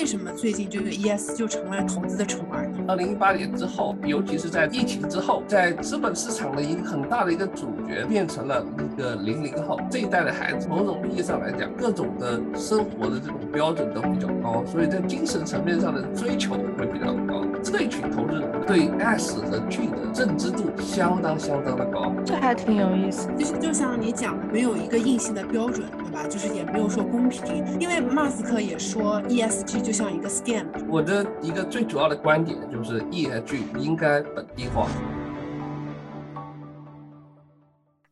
为什么最近这个 ES 就成了投资的宠儿？二零一八年之后，尤其是在疫情之后，在资本市场的一个很大的一个主角变成了一个零零后这一代的孩子。某种意义上来讲，各种的生活的这种标准都比较高，所以在精神层面上的追求会比较高。这一群投资人对 S 和 G 的认知度相当相当的高，这还挺有意思。其实就像你讲的，没有一个硬性的标准，对吧？就是也没有说公平，因为马斯克也说 ESG 就像一个 scam。我的一个最主要的观点就是 ESG 应该本地化。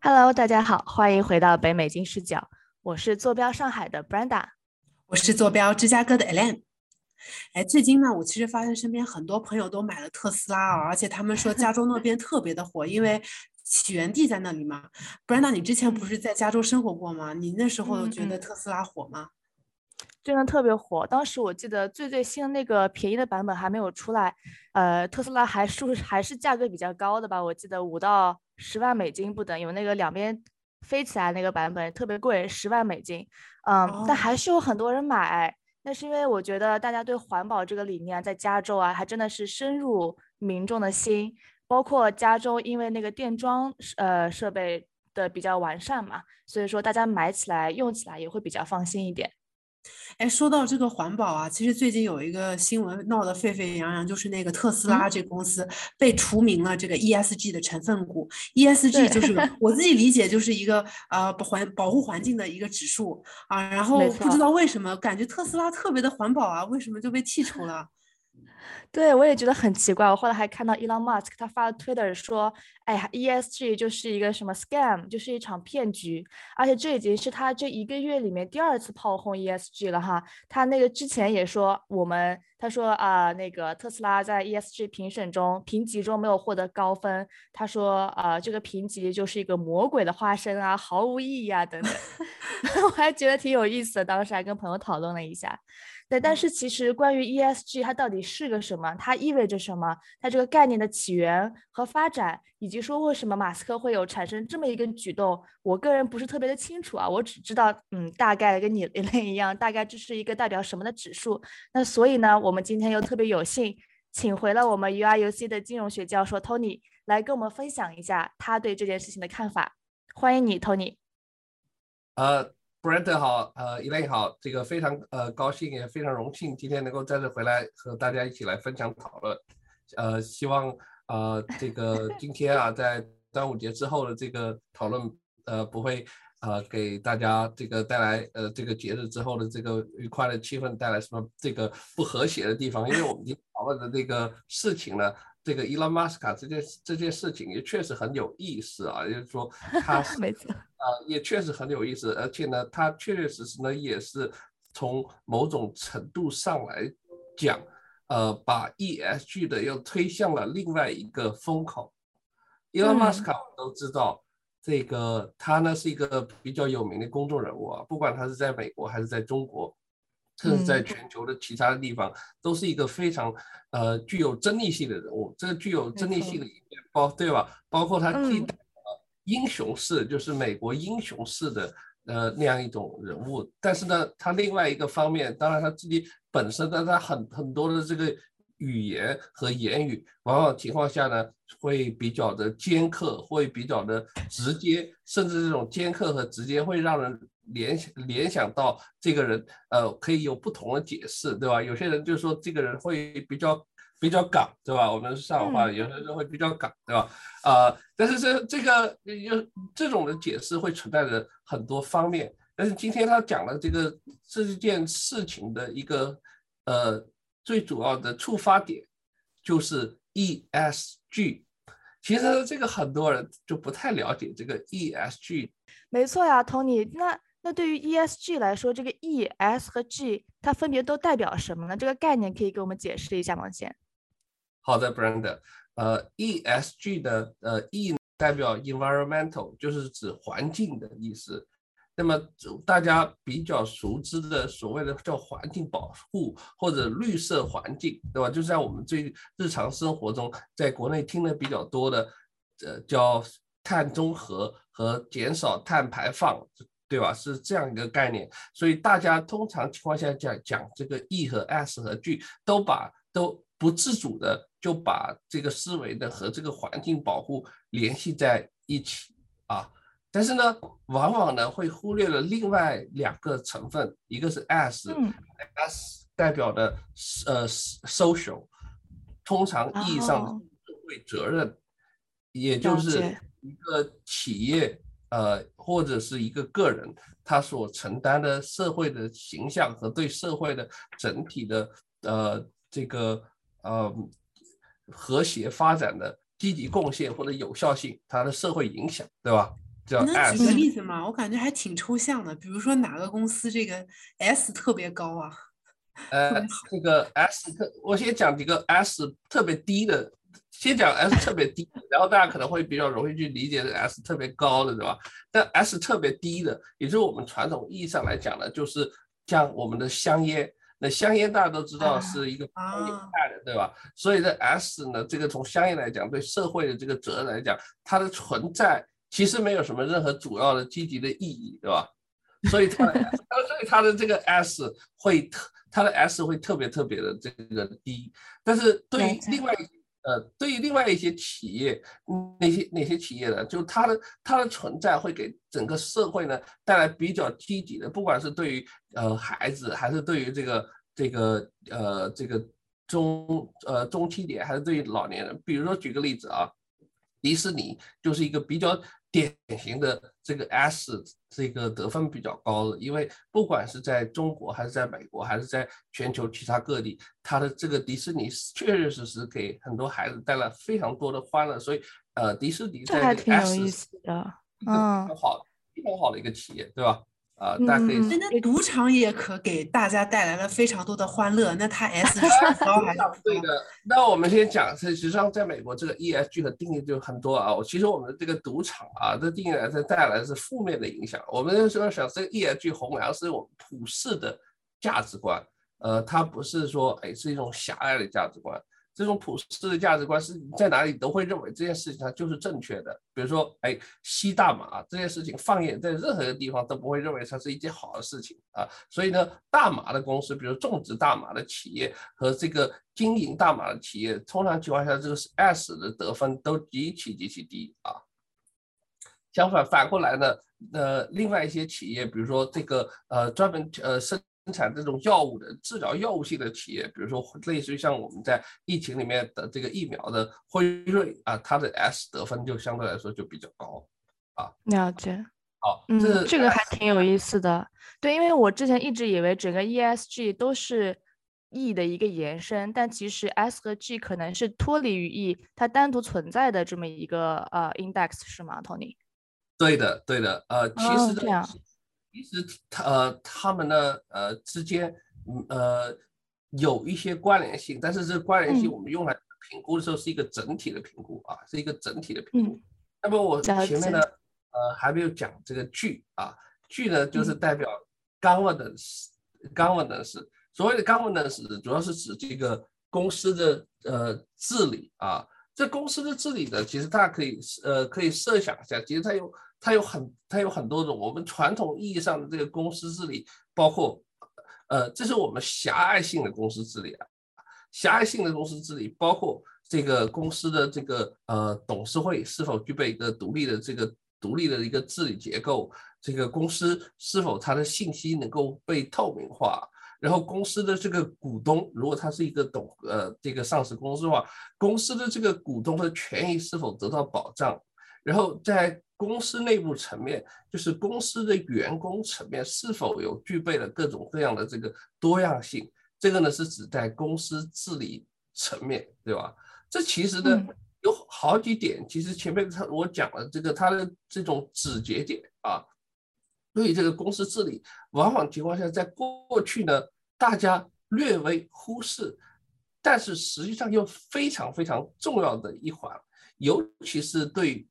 Hello，大家好，欢迎回到北美金视角，我是坐标上海的 Brenda，我是坐标芝加哥的 Elaine。哎，最近呢，我其实发现身边很多朋友都买了特斯拉啊，而且他们说加州那边 特别的火，因为起源地在那里嘛。不然，那你之前不是在加州生活过吗？你那时候觉得特斯拉火吗？真的特别火。当时我记得最最新的那个便宜的版本还没有出来，呃，特斯拉还是还是价格比较高的吧？我记得五到十万美金不等，有那个两边飞起来那个版本特别贵，十万美金。嗯，但还是有很多人买。那是因为我觉得大家对环保这个理念在加州啊，还真的是深入民众的心。包括加州，因为那个电装呃设备的比较完善嘛，所以说大家买起来用起来也会比较放心一点。哎，说到这个环保啊，其实最近有一个新闻闹得沸沸扬扬，就是那个特斯拉这公司被除名了这个 ESG 的成分股。ESG 就。是我自己理解就是一个呃环保护环境的一个指数。啊，然后不知道为什么感觉特斯拉特别的环保啊，为什么就被剔除了？对，我也觉得很奇怪。我后来还看到 Elon Musk 他发了 Twitter 说：“哎呀，ESG 就是一个什么 scam，就是一场骗局。而且这已经是他这一个月里面第二次炮轰 ESG 了哈。他那个之前也说我们，他说啊，那个特斯拉在 ESG 评审中评级中没有获得高分。他说啊，这个评级就是一个魔鬼的化身啊，毫无意义啊等等。我还觉得挺有意思的，当时还跟朋友讨论了一下。”对，但是其实关于 ESG 它到底是个什么，它意味着什么，它这个概念的起源和发展，以及说为什么马斯克会有产生这么一个举动，我个人不是特别的清楚啊。我只知道，嗯，大概跟你 一样，大概这是一个代表什么的指数。那所以呢，我们今天又特别有幸请回了我们 U R U C 的金融学教授 Tony 来跟我们分享一下他对这件事情的看法。欢迎你，Tony。呃。Brent 好，呃，Elen 好，这个非常呃高兴，也非常荣幸，今天能够再次回来和大家一起来分享讨论，呃，希望呃这个今天啊，在端午节之后的这个讨论，呃，不会呃给大家这个带来呃这个节日之后的这个愉快的气氛带来什么这个不和谐的地方，因为我们今天讨论的这个事情呢。这个伊拉马斯卡这件这件事情也确实很有意思啊，也就是说 他没错啊，也确实很有意思，而且呢，他确确实实呢也是从某种程度上来讲，呃，把 ESG 的又推向了另外一个风口。伊拉马斯卡我们都知道，这个他呢是一个比较有名的公众人物啊，不管他是在美国还是在中国。甚至在全球的其他的地方，都是一个非常呃具有争议性的人物。这个具有争议性的一面，包对吧？包括他既代了英雄式，就是美国英雄式的呃那样一种人物。但是呢，他另外一个方面，当然他自己本身的他很很多的这个语言和言语，往往情况下呢，会比较的尖刻，会比较的直接，甚至这种尖刻和直接会让人。联想联想到这个人，呃，可以有不同的解释，对吧？有些人就说这个人会比较比较港，对吧？我们上海话，有些人会比较港，对吧？啊，但是这这个有这种的解释会存在着很多方面。但是今天他讲了这个这件事情的一个呃最主要的触发点就是 ESG。其实这个很多人就不太了解这个 ESG。没错呀，Tony，那。那对于 ESG 来说，这个 E、S 和 G 它分别都代表什么呢？这个概念可以给我们解释一下吗？先。好的，Brand，呃，ESG 的呃 E 代表 environmental，就是指环境的意思。那么大家比较熟知的所谓的叫环境保护或者绿色环境，对吧？就在我们最日常生活中，在国内听的比较多的，呃，叫碳中和和减少碳排放。对吧？是这样一个概念，所以大家通常情况下讲讲这个 E 和 S 和 G 都把都不自主的就把这个思维的和这个环境保护联系在一起啊。但是呢，往往呢会忽略了另外两个成分，一个是 S，S 代表的呃 social，通常意义上的社会责任，也就是一个企业。呃，或者是一个个人，他所承担的社会的形象和对社会的整体的呃这个呃和谐发展的积极贡献或者有效性，它的社会影响，对吧？能举个例子吗？我感觉还挺抽象的。比如说哪个公司这个 S 特别高啊？呃，这个 S 特，我先讲几个 S 特别低的。先讲 S 特别低，然后大家可能会比较容易去理解 S 特别高的，对吧？但 S 特别低的，也就是我们传统意义上来讲呢，就是像我们的香烟。那香烟大家都知道是一个有害的，对吧？所以这 S 呢，这个从香烟来讲，对社会的这个责任来讲，它的存在其实没有什么任何主要的积极的意义，对吧？所以它，所以它的这个 S 会特，它的 S 会特别特别的这个低。但是对于另外。呃，对于另外一些企业，那些那些企业呢？就它的它的存在会给整个社会呢带来比较积极的，不管是对于呃孩子，还是对于这个这个呃这个中呃中青年，还是对于老年人。比如说举个例子啊，迪士尼就是一个比较。典型的这个 S 这个得分比较高的，因为不管是在中国还是在美国还是在全球其他各地，它的这个迪士尼确确实实给很多孩子带来非常多的欢乐，所以呃，迪士尼在这个 S 的，嗯，好，非常好的一个企业，对吧？啊，大家可以。那赌场也可给大家带来了非常多的欢乐。那它 S 是 高还是对的。那我们先讲，实际上在美国这个 ESG 的定义就很多啊。其实我们的这个赌场啊，这定义来是带来的是负面的影响。我们说想，这个 ESG 弘扬是我们普世的价值观，呃，它不是说哎是一种狭隘的价值观。这种普世的价值观是你在哪里都会认为这件事情它就是正确的。比如说，哎，吸大麻这件事情放眼在任何一个地方都不会认为它是一件好的事情啊。所以呢，大麻的公司，比如种植大麻的企业和这个经营大麻的企业，通常情况下这个是 S 的得分都极其极其低啊。相反，反过来呢，呃，另外一些企业，比如说这个呃专门呃生。生产这种药物的治疗药物性的企业，比如说类似于像我们在疫情里面的这个疫苗的辉瑞啊，它的 S 得分就相对来说就比较高啊。了解。好，嗯，这个还挺有意思的。对，因为我之前一直以为整个 ESG 都是 E 的一个延伸，但其实 S 和 G 可能是脱离于 E，它单独存在的这么一个呃 index 是吗，Tony？对的，对的。呃，其实这样。其实，他呃，他们呢，呃，之间，呃，有一些关联性，但是这关联性我们用来评估的时候是一个整体的评估啊，是一个整体的评估。那么我前面呢，呃，还没有讲这个 G 啊，G 呢就是代表 governance，governance。所谓的 governance 主要是指这个公司的呃治理啊。这公司的治理呢，其实大家可以呃可以设想一下，其实它有。它有很，它有很多种。我们传统意义上的这个公司治理，包括，呃，这是我们狭隘性的公司治理啊。狭隘性的公司治理包括这个公司的这个呃董事会是否具备一个独立的这个独立的一个治理结构，这个公司是否它的信息能够被透明化，然后公司的这个股东，如果它是一个董呃这个上市公司的话，公司的这个股东的权益是否得到保障，然后在公司内部层面，就是公司的员工层面是否有具备了各种各样的这个多样性？这个呢是指在公司治理层面，对吧？这其实呢有好几点，其实前面他我讲了这个他的这种指节点啊，对于这个公司治理，往往情况下在过去呢大家略微忽视，但是实际上又非常非常重要的一环，尤其是对。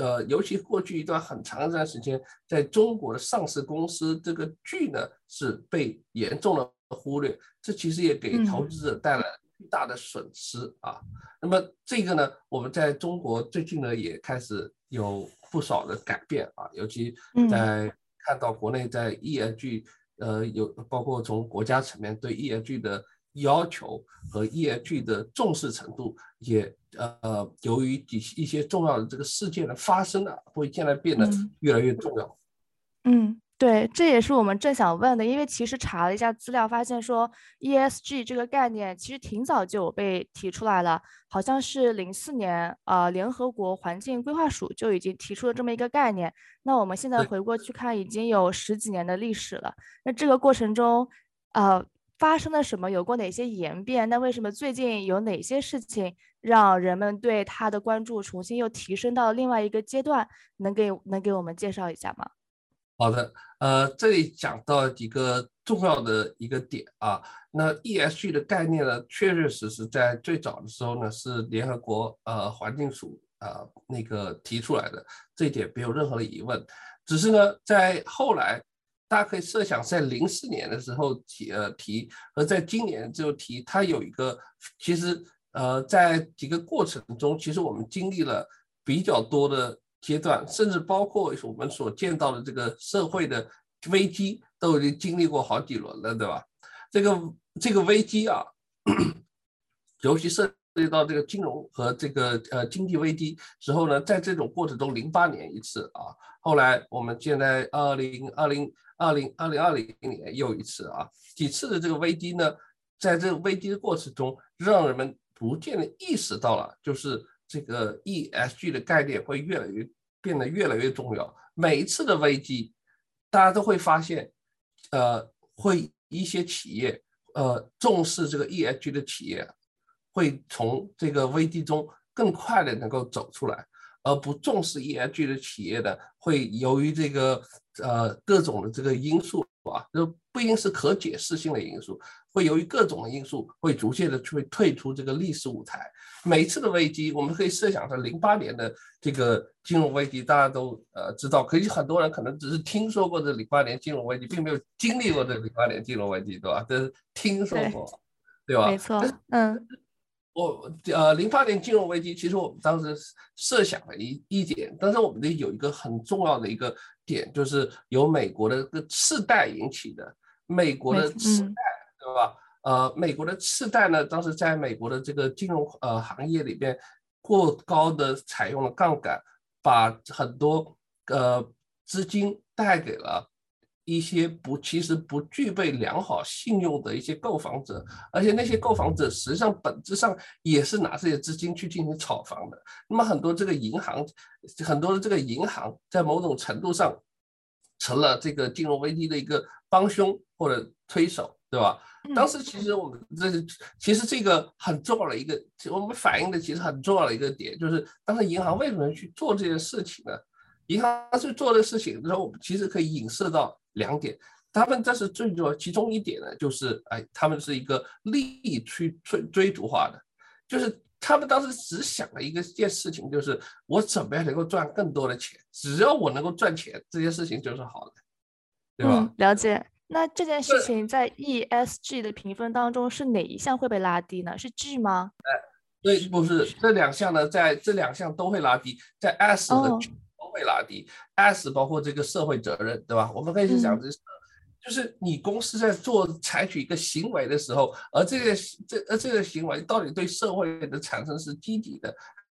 呃，尤其过去一段很长一段时间，在中国的上市公司这个剧呢是被严重的忽略，这其实也给投资者带来巨大的损失啊。那么这个呢，我们在中国最近呢也开始有不少的改变啊，尤其在看到国内在 ESG，呃，有包括从国家层面对 ESG 的要求和 ESG 的重视程度，也呃，由于一一些重要的这个事件的发生呢，会现在变得越来越重要。嗯。对，这也是我们正想问的，因为其实查了一下资料，发现说 ESG 这个概念其实挺早就有被提出来了，好像是零四年，呃，联合国环境规划署就已经提出了这么一个概念。那我们现在回过去看，已经有十几年的历史了。那这个过程中，呃，发生了什么？有过哪些演变？那为什么最近有哪些事情让人们对它的关注重新又提升到另外一个阶段？能给能给我们介绍一下吗？好的，呃，这里讲到几个重要的一个点啊，那 ESG 的概念呢，确确实实在最早的时候呢，是联合国呃环境署呃那个提出来的，这一点没有任何的疑问。只是呢，在后来，大家可以设想，在零四年的时候提呃提，和在今年就提，它有一个其实呃在几个过程中，其实我们经历了比较多的。阶段，甚至包括我们所见到的这个社会的危机，都已经经历过好几轮了，对吧？这个这个危机啊，尤其是涉及到这个金融和这个呃经济危机时候呢，在这种过程中，零八年一次啊，后来我们现在二零二零二零二零二零年又一次啊，几次的这个危机呢，在这个危机的过程中，让人们逐渐的意识到了，就是。这个 ESG 的概念会越来越变得越来越重要。每一次的危机，大家都会发现，呃，会一些企业，呃，重视这个 ESG 的企业，会从这个危机中更快的能够走出来，而不重视 ESG 的企业呢，会由于这个呃各种的这个因素啊，就不一定是可解释性的因素。会由于各种的因素，会逐渐的会退出这个历史舞台。每一次的危机，我们可以设想，在零八年的这个金融危机，大家都呃知道，可是很多人可能只是听说过这零八年金融危机，并没有经历过这零八年金融危机，对吧？这是听说过，对吧？没错，嗯，我呃零八年金融危机，其实我们当时设想了一一点，但是我们的有一个很重要的一个点，就是由美国的个次贷引起的，美国的次贷。对吧？呃，美国的次贷呢，当时在美国的这个金融呃行业里边，过高的采用了杠杆，把很多呃资金贷给了一些不其实不具备良好信用的一些购房者，而且那些购房者实际上本质上也是拿这些资金去进行炒房的。那么很多这个银行，很多的这个银行在某种程度上成了这个金融危机的一个帮凶或者推手，对吧？当时其实我们这其实这个很重要的一个，我们反映的其实很重要的一个点，就是当时银行为什么去做这件事情呢？银行去做这个事情的时候，我们其实可以影射到两点。他们这是最重要，其中一点呢，就是哎，他们是一个利益追追追逐化的，就是他们当时只想了一个件事情，就是我怎么样能够赚更多的钱，只要我能够赚钱，这件事情就是好的，对吧？了解。那这件事情在 ESG 的评分当中是哪一项会被拉低呢？是 G 吗？哎，对，不是这两项呢，在这两项都会拉低，在 S 的 G 都会拉低。S 包括这个社会责任，对吧？我们可以去讲这，就是你公司在做采取一个行为的时候，而这个这而这个行为到底对社会的产生是积极的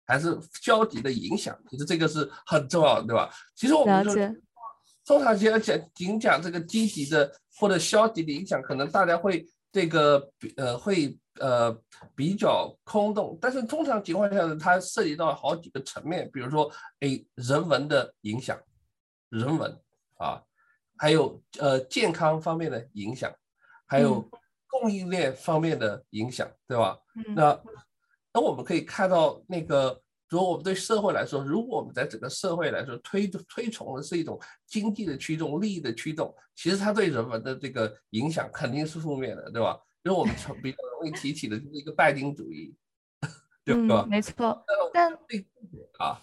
还是消极的影响？其实这个是很重要的，对吧？其实我们说。通常讲讲仅讲这个积极的或者消极的影响，可能大家会这个呃会呃比较空洞。但是通常情况下呢，它涉及到好几个层面，比如说诶人文的影响，人文啊，还有呃健康方面的影响，还有供应链方面的影响，对吧？那那我们可以看到那个。如果我们对社会来说，如果我们在整个社会来说推推崇的是一种经济的驱动、利益的驱动，其实它对人们的这个影响肯定是负面的，对吧？因为我们比较容易提起的就是一个拜金主义，对吧？没错。但啊，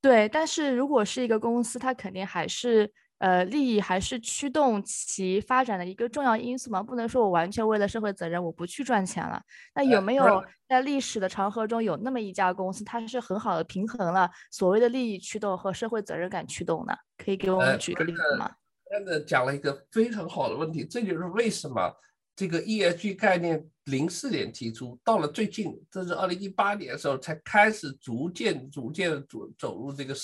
对，但是如果是一个公司，它肯定还是呃，利益还是驱动其发展的一个重要因素嘛？不能说我完全为了社会责任我不去赚钱了。那有没有在历史的长河中有那么一家公司，它是很好的平衡了所谓的利益驱动和社会责任感驱动呢？可以给我们举个例子吗？真的讲了一个非常好的问题，这就是为什么。这个 ESG 概念零四年提出，到了最近，这是二零一八年的时候才开始逐渐、逐渐走走入这个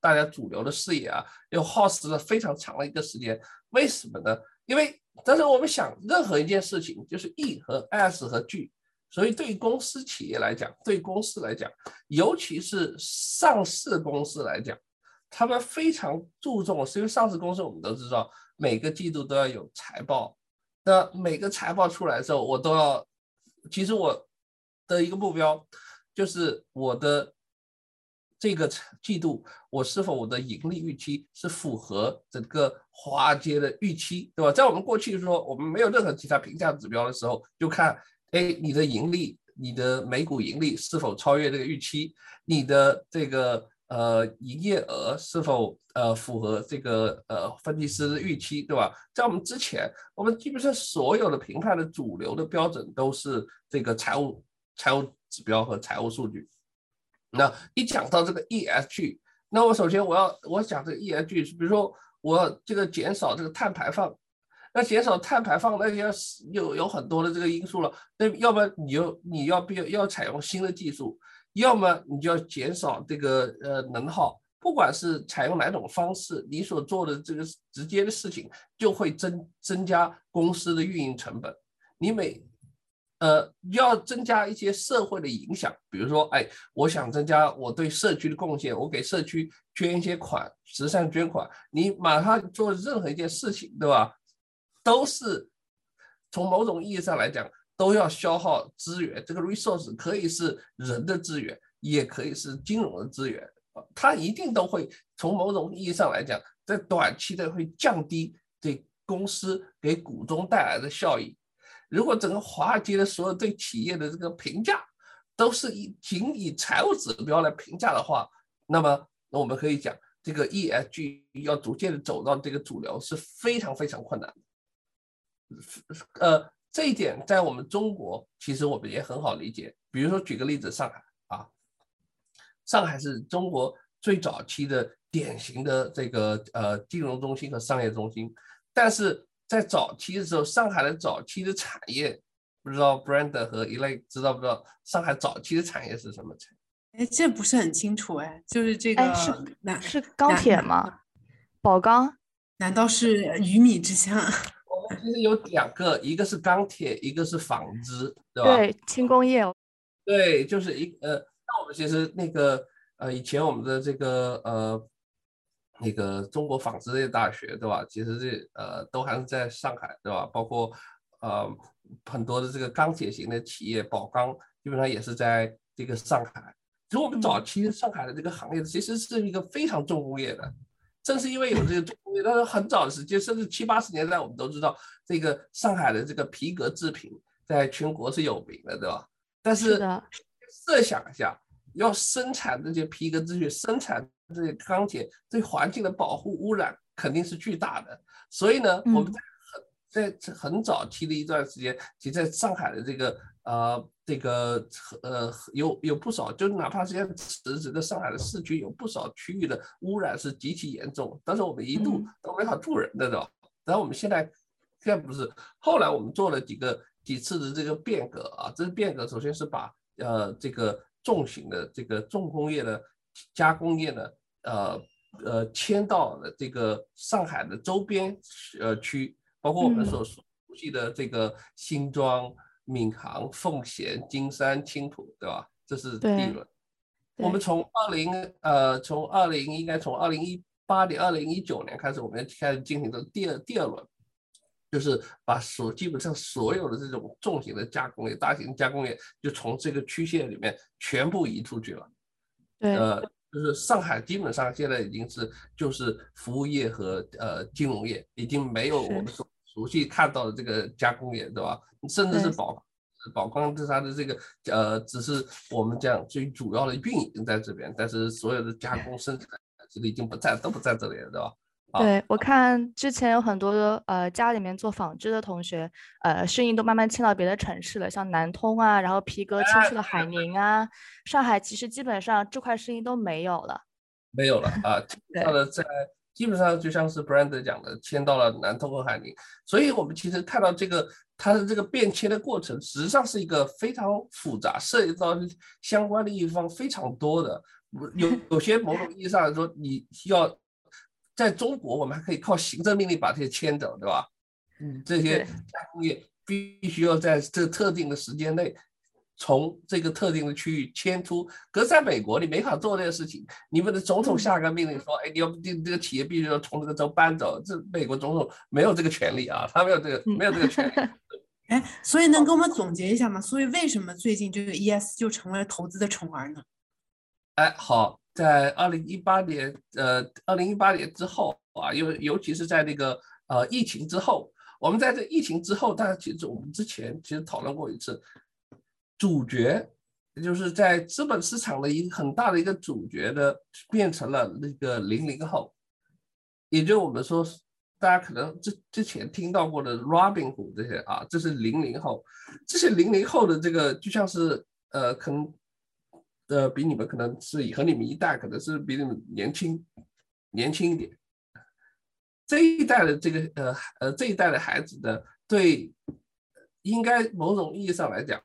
大家主流的视野啊，又耗时了非常长的一个时间。为什么呢？因为但是我们想，任何一件事情就是 E 和 S 和 G，所以对于公司企业来讲，对公司来讲，尤其是上市公司来讲，他们非常注重，是因为上市公司我们都知道，每个季度都要有财报。那每个财报出来的时候，我都要，其实我的一个目标就是我的这个季度，我是否我的盈利预期是符合整个华尔街的预期，对吧？在我们过去说我们没有任何其他评价指标的时候，就看，哎，你的盈利，你的每股盈利是否超越这个预期，你的这个。呃，营业额是否呃符合这个呃分析师的预期，对吧？在我们之前，我们基本上所有的评判的主流的标准都是这个财务财务指标和财务数据。那一讲到这个 ESG，那我首先我要我讲这个 ESG 是，比如说我这个减少这个碳排放，那减少碳排放那要有有很多的这个因素了，那要不然你就你要必要要采用新的技术。要么你就要减少这个呃能耗，不管是采用哪种方式，你所做的这个直接的事情就会增增加公司的运营成本。你每呃要增加一些社会的影响，比如说，哎，我想增加我对社区的贡献，我给社区捐一些款，慈善捐款。你马上做任何一件事情，对吧？都是从某种意义上来讲。都要消耗资源，这个 resource 可以是人的资源，也可以是金融的资源，它一定都会从某种意义上来讲，在短期的会降低对公司给股东带来的效益。如果整个华尔街的所有对企业的这个评价都是以仅以财务指标来评价的话，那么那我们可以讲，这个 ESG 要逐渐的走到这个主流是非常非常困难的，呃。这一点在我们中国，其实我们也很好理解。比如说，举个例子，上海啊，上海是中国最早期的典型的这个呃金融中心和商业中心。但是在早期的时候，上海的早期的产业，不知道 Brand 和一类知道不知道？上海早期的产业是什么产业？哎，这不是很清楚哎，就是这个是是钢铁吗？宝钢？难道是鱼米之乡？其实有两个，一个是钢铁，一个是纺织，对吧？对，轻工业。对，就是一呃，那我们其实那个呃，以前我们的这个呃，那个中国纺织类大学，对吧？其实这呃，都还是在上海，对吧？包括呃很多的这个钢铁型的企业，宝钢基本上也是在这个上海。其实我们早期上海的这个行业，其实是一个非常重工业的。正是因为有这个重工业，但是很早的时间，甚至七八十年代，我们都知道这个上海的这个皮革制品在全国是有名的，对吧？但是设想一下，要生产这些皮革制品，生产这些钢铁，对环境的保护污染肯定是巨大的。所以呢，我们在在很早期的一段时间，其实在上海的这个。呃，这个呃有有不少，就哪怕是像整个上海的市区，有不少区域的污染是极其严重，但是我们一度都没法住人的，对吧？然后我们现在现在不是，后来我们做了几个几次的这个变革啊，这个变革首先是把呃这个重型的这个重工业的加工业呢，呃呃迁到了这个上海的周边呃区，包括我们所熟悉的这个新庄。闵行、奉贤、金山、青浦，对吧？这是第一轮。我们从二零呃，从二零应该从二零一八年、二零一九年开始，我们开始进行的第二第二轮，就是把所基本上所有的这种重型的加工业、大型加工业，就从这个区县里面全部移出去了。对，呃，就是上海基本上现在已经是就是服务业和呃金融业，已经没有我们所熟悉看到的这个加工业，对吧？甚至是宝宝钢，是它的这个呃，只是我们讲最主要的运营在这边，但是所有的加工生产其实已经不在，都不在这里了，对吧？对我看之前有很多呃家里面做纺织的同学，呃生意都慢慢迁到别的城市了，像南通啊，然后皮革迁去了海宁啊，上海其实基本上这块生意都没有了，没有了啊，到了在基本上就像是 Brand 讲的，迁到了南通和海宁，所以我们其实看到这个它的这个变迁的过程，实际上是一个非常复杂，涉及到相关的一方非常多的，有有些某种意义上来说，你要。在中国，我们还可以靠行政命令把这些迁走，对吧？嗯，这些加工业必须要在这特定的时间内，从这个特定的区域迁出。可是在美国，你没法做这个事情。你们的总统下个命令说：“哎，你要这这个企业必须要从这个州搬走。”这美国总统没有这个权利啊，他没有这个没有这个权利。哎，所以能给我们总结一下吗？所以为什么最近这个 ES 就成为了投资的宠儿呢？哎，好。在二零一八年，呃，二零一八年之后啊，尤尤其是在那个呃疫情之后，我们在这疫情之后，大家其实我们之前其实讨论过一次，主角就是在资本市场的一个很大的一个主角的，变成了那个零零后，也就我们说，大家可能之之前听到过的 Robinhood 这些啊，这是零零后，这些零零后的这个就像是呃，可能。呃，比你们可能是和你们一代，可能是比你们年轻，年轻一点。这一代的这个呃呃这一代的孩子的对，应该某种意义上来讲，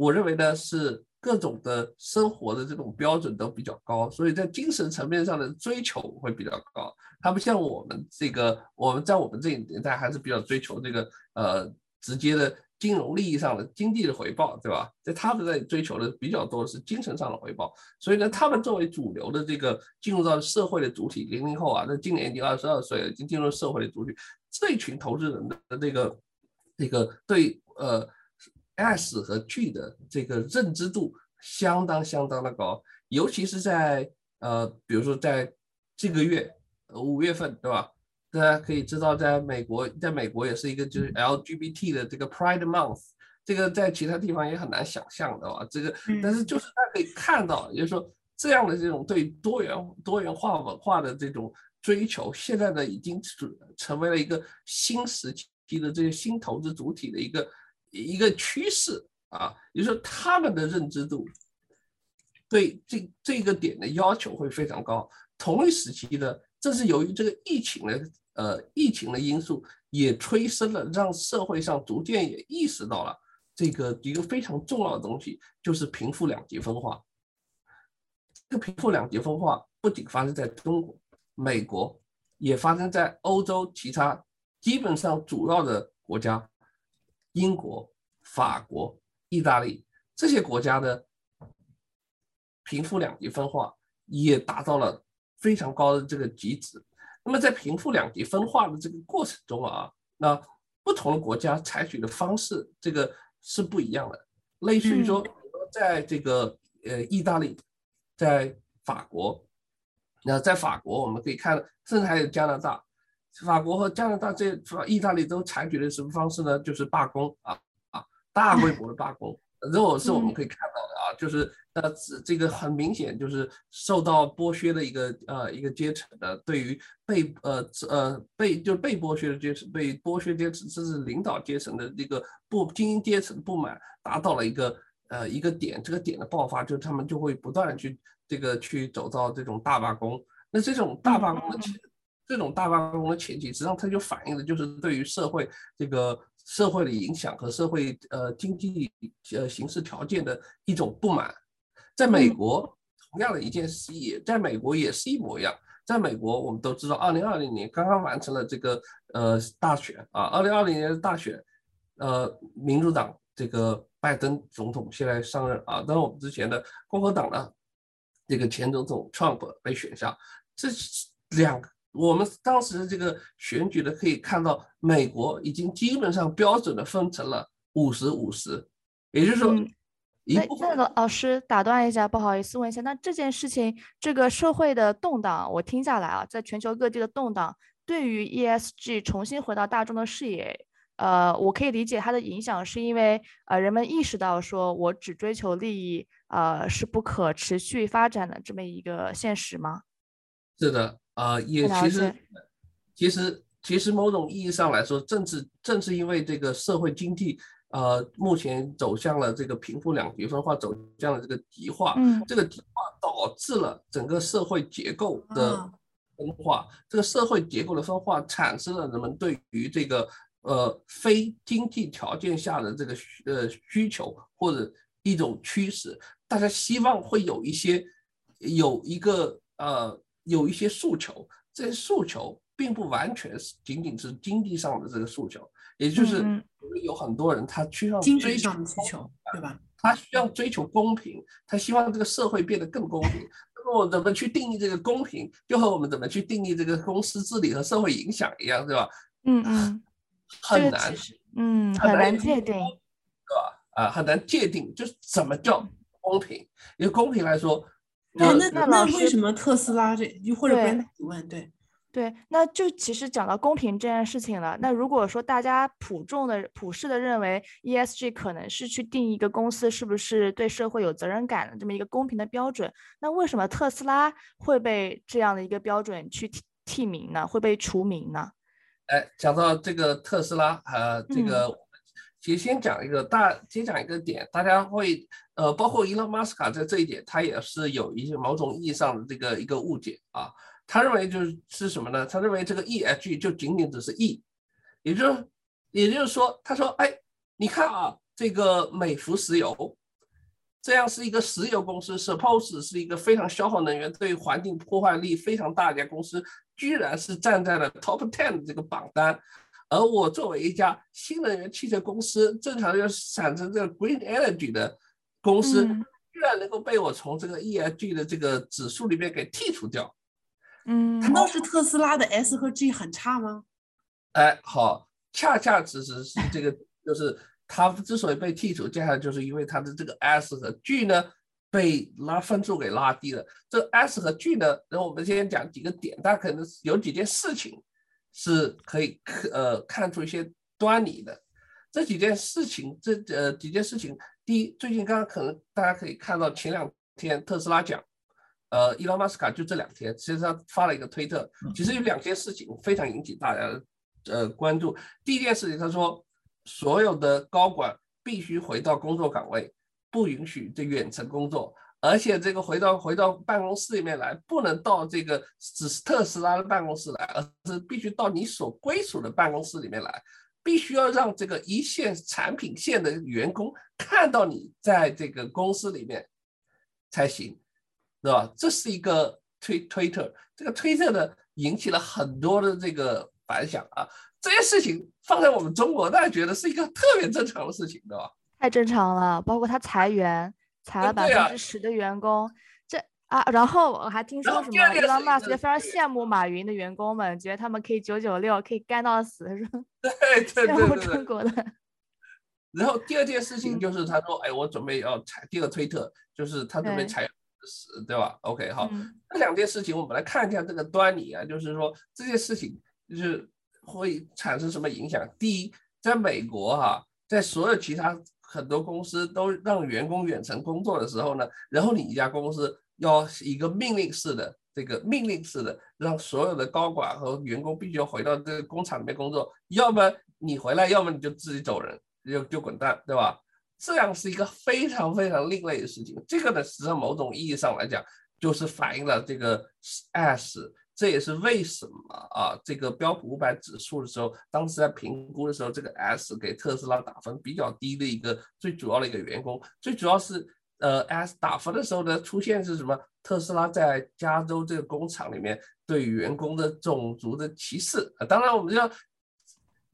我认为呢是各种的生活的这种标准都比较高，所以在精神层面上的追求会比较高。他不像我们这个，我们在我们这一年代还是比较追求这个呃直接的。金融利益上的经济的回报，对吧？在他们在追求的比较多的是精神上的回报，所以呢，他们作为主流的这个进入到社会的主体，零零后啊，那今年已经二十二岁了，已经进入社会的主体，这群投资人的这个这个对呃 S 和 G 的这个认知度相当相当的高，尤其是在呃，比如说在这个月五月份，对吧？大家可以知道，在美国，在美国也是一个就是 LGBT 的这个 Pride Month，这个在其他地方也很难想象的啊。这个，但是就是大家可以看到，也就是说，这样的这种对多元多元化文化的这种追求，现在呢已经成成为了一个新时期的这些新投资主体的一个一个趋势啊。也就是说，他们的认知度对这这个点的要求会非常高。同一时期的，正是由于这个疫情的。呃，疫情的因素也催生了，让社会上逐渐也意识到了这个一个非常重要的东西，就是贫富两极分化。这个贫富两极分化不仅发生在中国、美国，也发生在欧洲其他基本上主要的国家，英国、法国、意大利这些国家的贫富两极分化也达到了非常高的这个极值。那么在贫富两极分化的这个过程中啊，那不同的国家采取的方式，这个是不一样的。类似于说，在这个呃意大利，在法国，那在法国我们可以看，甚至还有加拿大，法国和加拿大这意大利都采取的什么方式呢？就是罢工啊啊，大规模的罢工。这种是我们可以看到的啊，就是呃，这个很明显就是受到剥削的一个呃一个阶层的，对于被呃呃被就是被剥削的阶层，被剥削阶层甚至领导阶层的这个不精英阶层的不满达到了一个呃一个点，这个点的爆发，就是他们就会不断的去这个去走到这种大罢工。那这种大罢工的前，这种大罢工的前提，实际上它就反映的就是对于社会这个。社会的影响和社会呃经济呃形势条件的一种不满，在美国同样的一件事也在美国也是一模一样。在美国，我们都知道，二零二零年刚刚完成了这个呃大选啊，二零二零年的大选，呃，民主党这个拜登总统现在上任啊，当然我们之前的共和党呢这个前总统 Trump 被选上，这两个。我们当时这个选举的可以看到，美国已经基本上标准的分成了五十五十，也就是说，那那个老师打断一下，不好意思问一下，那这件事情，这个社会的动荡，我听下来啊，在全球各地的动荡，对于 ESG 重新回到大众的视野，呃，我可以理解它的影响，是因为呃人们意识到说我只追求利益，呃是不可持续发展的这么一个现实吗？是的。啊，也其实其实，其实某种意义上来说，正是正是因为这个社会经济，呃，目前走向了这个贫富两极分化，走向了这个极化，嗯这个极化导致了整个社会结构的啊分化，这个社会结构的分化产生了人们对于这个呃非经济条件下的这个呃需求或者一种趋势，大家希望会有一些有一个呃有一些诉求，这些诉求并不完全是仅仅是经济上的这个诉求，也就是嗯有很多人他需要精追求神上的需求，对吧？他需要追求公平，他希望这个社会变得更公平。那么我怎么去定义这个公平，就和我们怎么去定义这个公司治理和社会影响一样，对吧？嗯嗯，很难嗯很很难界定，对吧。啊，很难界定，就是怎么叫公平？因为公平来说，那呃那那那为什么特斯拉这或者对 Brenda 你问对？对，那就其实讲到公平这件事情了。那如果说大家普众的、普世的认为 ESG 可能是去定一个公司是不是对社会有责任感的这么一个公平的标准，那为什么特斯拉会被这样的一个标准去剔剔名呢？会被除名呢？哎，讲到这个特斯拉，呃，这个其实先讲一个大，先讲一个点，大家会呃，包括伊隆马斯卡在这一点，他也是有一些某种意义上的这个一个误解啊。他认为就是是什么呢？他认为这个 ESG 就仅仅只是 E，也就也就是说，他说，哎，你看啊，这个美孚石油。这样是一个石油公司，suppose 是一个非常消耗能源、对环境破坏力非常大的一家公司，居然是站在了 top ten 的这个榜单。而我作为一家新能源汽车公司，正常要产生这个 green energy 的公司，嗯居然能够被我从这个 ESG 的这个指数里面给剔除掉。嗯难道是特斯拉的 S 和 G 很差吗？哎，好，恰恰只是是这个，就是它之所以被剔除，接下来就是因为它的这个 S 和 G 呢被拉分数给拉低了。这 S 和 G 呢，然后我们先讲几个点，大家可能有几件事情是可以可呃看出一些端倪的。这几件事情，这呃几件事情，第一，最近刚刚可能大家可以看到前两天特斯拉讲。呃，伊隆马斯卡就这两天，其实他发了一个推特，其实有两件事情非常引起大家的呃关注。第一件事情，他说所有的高管必须回到工作岗位，不允许这远程工作，而且这个回到回到办公室里面来，不能到这个只是特斯拉的办公室来，而是必须到你所归属的办公室里面来，必须要让这个一线产品线的员工看到你在这个公司里面才行。对吧？这是一个推推特，这个推特呢引起了很多的这个反响啊。这些事情放在我们中国，大家觉得是一个特别正常的事情，对吧？太正常了，包括他裁员，裁了百分之十的员工，这啊，然后我还听说什么伊隆第二件事情是马斯克非常羡慕马云的员工们，觉得他们可以九九六，可以干到死，说对对对对对。中国的，然后第二件事情嗯就是他说，哎，我准备要裁第二个推特，就是他准备对裁员十，对吧？OK，好，嗯这两件事情我们来看一下这个端倪啊，就是说这件事情就是会产生什么影响。第一，在美国哈、在所有其他很多公司都让员工远程工作的时候呢，然后你一家公司要一个命令式的这个命令式的让所有的高管和员工必须要回到这个工厂里面工作，要么你回来，要么你就自己走人，就就滚蛋，对吧？这样是一个非常非常另类的事情。这个呢，实际上某种意义上来讲，就是反映了这个 S，这也是为什么啊，这个标普五百指数的时候，当时在评估的时候，这个 S 给特斯拉打分比较低的一个最主要的一个员工。最主要是呃 S 打分的时候呢，出现是什么？特斯拉在加州这个工厂里面对员工的种族的歧视啊，当然我们知道。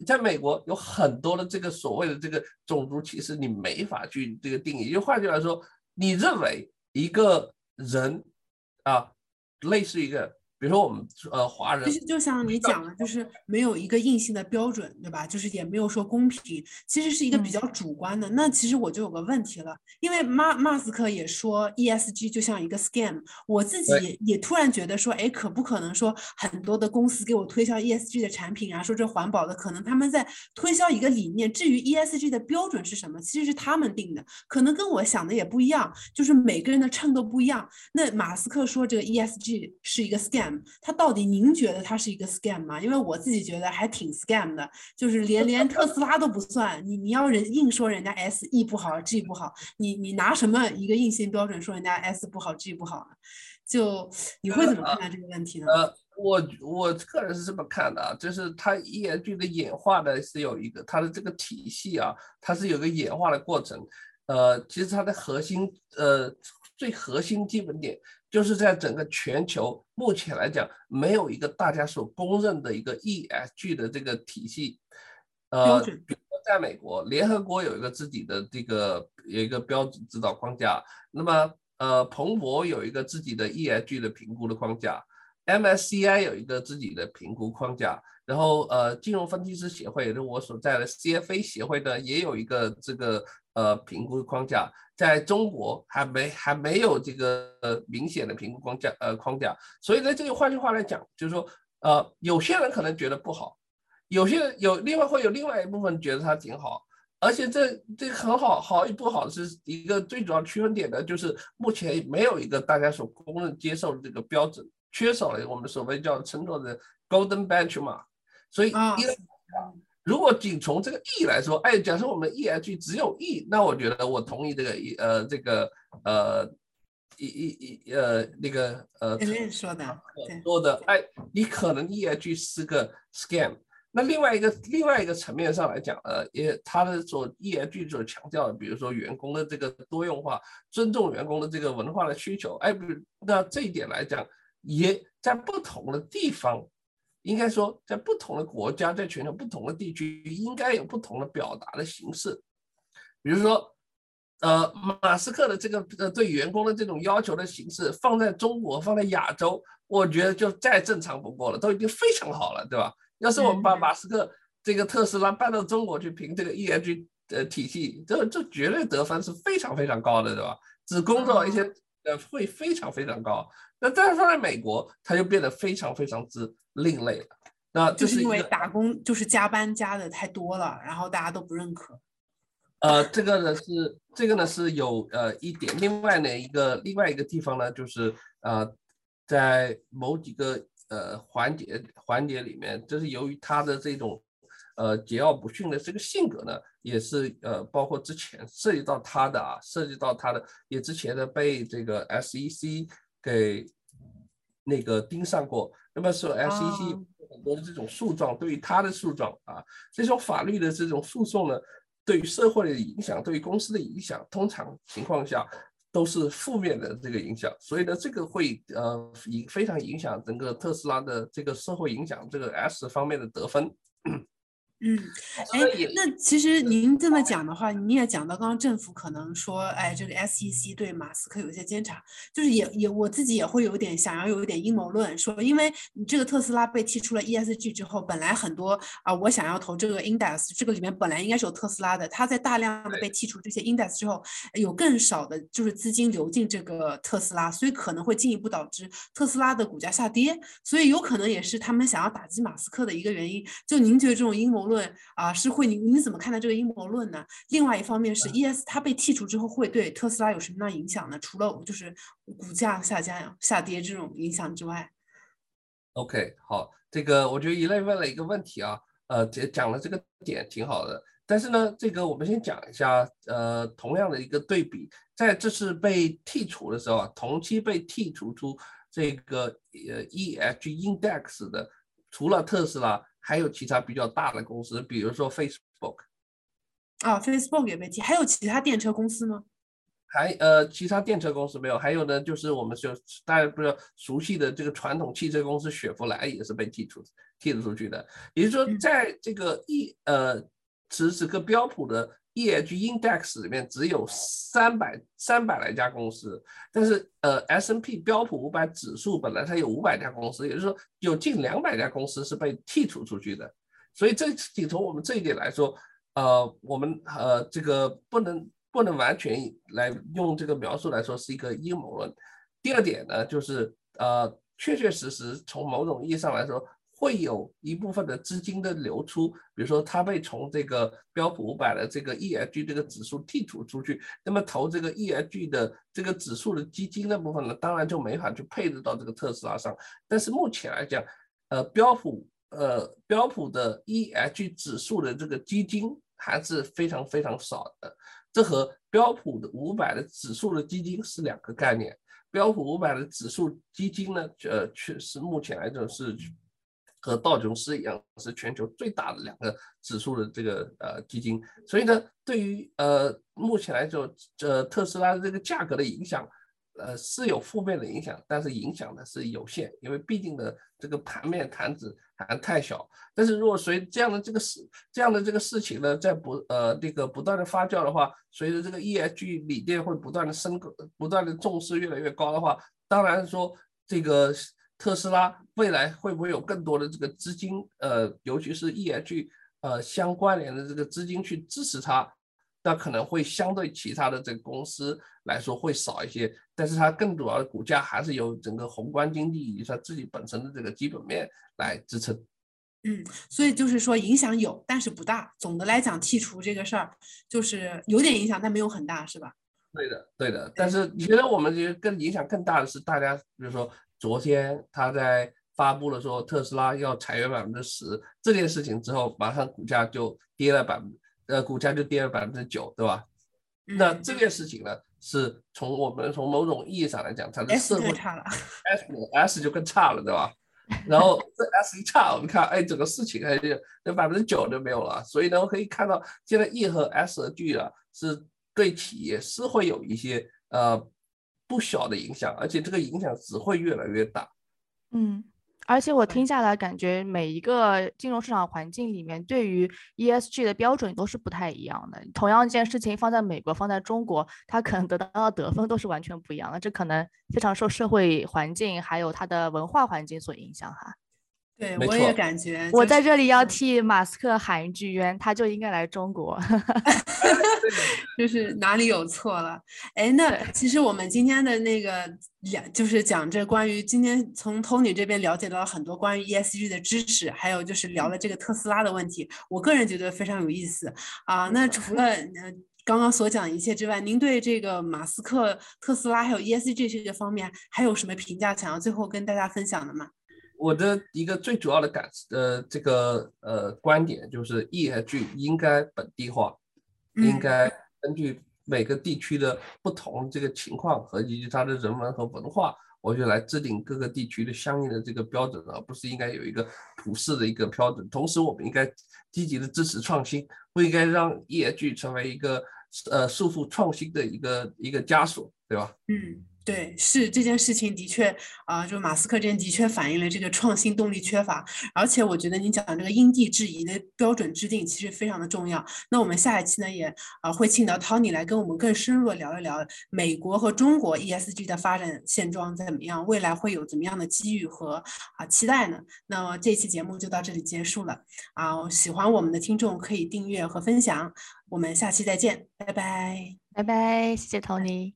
在美国有很多的这个所谓的这个种族歧视，你没法去这个定义。就换句话说，你认为一个人啊，类似一个，比如说我们呃华人其，实就像你讲的，就是没有一个硬性的标准，对吧？就是也没有说公平，其实是一个比嗯较主观的。那其实我就有个问题了，因为马马斯克也说 ESG 就像一个 scam，我自己也也突然觉得说，哎，可不可能说很多的公司给我推销 ESG 的产品啊，说这环保的，可能他们在推销一个理念，至于 ESG 的标准是什么，其实是他们定的，可能跟我想的也不一样，就是每个人的秤都不一样。那马斯克说这个 ESG 是一个 scam。scam，它到底您觉得它是一个 scam 吗？因为我自己觉得还挺 scam 的，就是连连特斯拉都不算，你你要人硬说人家 S E 不好，G 不好，你你拿什么一个硬性标准说人家 S 不好，G 不好呢？就你会怎么看待这个问题呢？呃，我我个人是这么看的啊，就是它 ESG 的演化的是有一个它的这个体系啊，它是有个演化的过程。呃，其实它的核心呃最核心基本点就是在整个全球目前来讲，没有一个大家所公认的一个 ESG 的这个体系。呃，比如说在美国，联合国有一个自己的这个有一个标准指导框架，那么。呃，彭博有一个自己的 ESG 的评估的框架，MSCI 有一个自己的评估框架，然后呃，金融分析师协会，就我所在的 CFA 协会呢，也有一个这个呃评估框架，在中国还没还没有这个呃明显的评估框架呃框架，所以呢，这个换句话来讲，就是说呃，有些人可能觉得不好，有些人有另外会有另外一部分觉得它挺好。而且这这很好，好与不好是一个最主要区分点的，就是目前没有一个大家所公认接受的这个标准，缺少了我们所谓叫称作的 golden benchmark。所以，如果仅从这个 E 来说，哎，假设我们 ESG 只有 E，那我觉得我同意这个呃这个呃一一一呃那个呃说的说的，哎，你可能 ESG 是个 scam。那另外一个另外一个层面上来讲，呃，也他的所 ESG 所强调的，比如说员工的这个多样化，尊重员工的这个文化的需求，哎，那这一点来讲，也在不同的地方，应该说在不同的国家，在全球不同的地区，应该有不同的表达的形式。比如说，呃，马斯克的这个呃对员工的这种要求的形式，放在中国，放在亚洲，我觉得就再正常不过了，都已经非常好了，对吧？要是我们把马斯克这个特斯拉搬到中国去评这个 ESG 的体系，这这绝对得分是非常非常高的，对吧？只工作一些呃会非常非常高。那但是放在美国，它就变得非常非常之另类了。那就是因为打工就是加班加的太多了，然后大家都不认可。呃，这个呢是这个呢是有呃一点，另外呢一个另外一个地方呢就是呃在某几个。呃，环节环节里面，就是由于他的这种呃桀骜不驯的这个性格呢，也是呃包括之前涉及到他的啊，涉及到他的也之前的被这个 SEC 给那个盯上过。那么说 SEC 很多的这种诉状，对于他的诉状啊，这种法律的这种诉讼呢，对于社会的影响，对于公司的影响，通常情况下。都是负面的这个影响，所以呢，这个会呃影非常影响整个特斯拉的这个社会影响，这个 S 方面的得分。嗯，哎，那其实您这么讲的话，你也讲到，刚刚政府可能说，哎，这个 SEC 对马斯克有一些监察，就是也也我自己也会有点想要有一点阴谋论，说因为你这个特斯拉被踢出了 ESG 之后，本来很多啊，我想要投这个 index，这个里面本来应该是有特斯拉的，它在大量的被剔除这些 index 之后，有更少的就是资金流进这个特斯拉，所以可能会进一步导致特斯拉的股价下跌，所以有可能也是他们想要打击马斯克的一个原因。就您觉得这种阴谋？论啊是会你你怎么看待这个阴谋论呢？另外一方面是 E S 它被剔除之后会对特斯拉有什么样影响呢？除了就是股价下降下跌这种影响之外，OK 好，这个我觉得一类问了一个问题啊，呃讲讲了这个点挺好的，但是呢，这个我们先讲一下，呃同样的一个对比，在这次被剔除的时候啊，同期被剔除出这个呃 E H Index 的，除了特斯拉。还有其他比较大的公司，比如说 Facebook，啊，Facebook 也被踢，还有其他电车公司吗？还呃，其他电车公司没有，还有呢，就是我们就大家比较熟悉的这个传统汽车公司雪佛兰也是被踢出踢了出去的。也就是说，在这个一呃此时此刻标普的。Eh Index 里面只有三百三百来家公司，但是呃 S n P 标普五百指数本来它有五百家公司，也就是说有近两百家公司是被剔除出去的。所以这仅从我们这一点来说，呃，我们呃这个不能不能完全来用这个描述来说是一个阴谋论。第二点呢，就是呃确确实实从某种意义上来说，会有一部分的资金的流出，比如说它被从这个标普五百的这个 ESG 这个指数剔除出去，那么投这个 ESG 的这个指数的基金那部分呢，当然就没法去配置到这个特斯拉上。但是目前来讲，呃，标普呃标普的 ESG 指数的这个基金还是非常非常少的，这和标普的五百的指数的基金是两个概念。标普五百的指数基金呢，呃，确实目前来讲是。和道琼斯一样是全球最大的两个指数的这个呃基金，所以呢，对于呃目前来说，呃特斯拉的这个价格的影响，呃是有负面的影响，但是影响呢是有限，因为毕竟的这个盘面盘子还太小。但是如果随这样的这个事这样的这个事情呢，在不呃这个不断的发酵的话，随着这个 ESG 理念会不断的升，不断的重视越来越高的话，当然说这个。特斯拉未来会不会有更多的这个资金？呃，尤其是 ESG 呃相关联的这个资金去支持它，那可能会相对其他的这个公司来说会少一些。但是它更主要的股价还是由整个宏观经济以及它自己本身的这个基本面来支撑。嗯，所以就是说影响有，但是不大。总的来讲，剔除这个事儿就是有点影响，但没有很大，是吧？对的，对的。但是你觉得我们觉得更影响更大的是大家，比如说。昨天他在发布了说特斯拉要裁员百分之十这件事情之后，马上股价就跌了百分，呃，股价就跌了百分之九，对吧？那这件事情呢，是从我们从某种意义上来讲，它的社会 S S 就更差了，对吧？然后这 S 一差，我们看，哎，整个事情还就那百分之九就没有了。所以呢，我可以看到现在 E 和 S 的距啊，是对企业是会有一些呃。不小的影响，而且这个影响只会越来越大。嗯，而且我听下来感觉每一个金融市场环境里面，对于 ESG 的标准都是不太一样的。同样一件事情放在美国、放在中国，它可能得到的得分都是完全不一样的。这可能非常受社会环境还有它的文化环境所影响哈。对，我也感觉。我在这里要替马斯克喊一句冤，他就应该来中国。就是哪里有错了？哎，那其实我们今天的那个两，就是讲这关于今天从 Tony 这边了解到了很多关于 ESG 的知识，还有就是聊了这个特斯拉的问题。我个人觉得非常有意思啊。那除了呃刚刚所讲一切之外，您对这个马斯克、特斯拉还有 ESG 这些方面还有什么评价想要最后跟大家分享的吗？我的一个最主要的感呃这个呃观点就是 ESG 应该本地化，应该根据每个地区的不同这个情况和以及它的人文和文化，我就来制定各个地区的相应的这个标准，而不是应该有一个普世的一个标准。同时，我们应该积极的支持创新，不应该让 ESG 成为一个呃束缚创新的一个一个枷锁，对吧？嗯。对，是这件事情的确啊，就马斯克这件的确反映了这个创新动力缺乏，而且我觉得您讲的这个因地制宜的标准制定其实非常的重要。那我们下一期呢也啊会请到 Tony 来跟我们更深入的聊一聊美国和中国 ESG 的发展现状怎么样，未来会有怎么样的机遇和啊期待呢？那么这期节目就到这里结束了啊，喜欢我们的听众可以订阅和分享，我们下期再见，拜拜，拜拜，谢谢 Tony。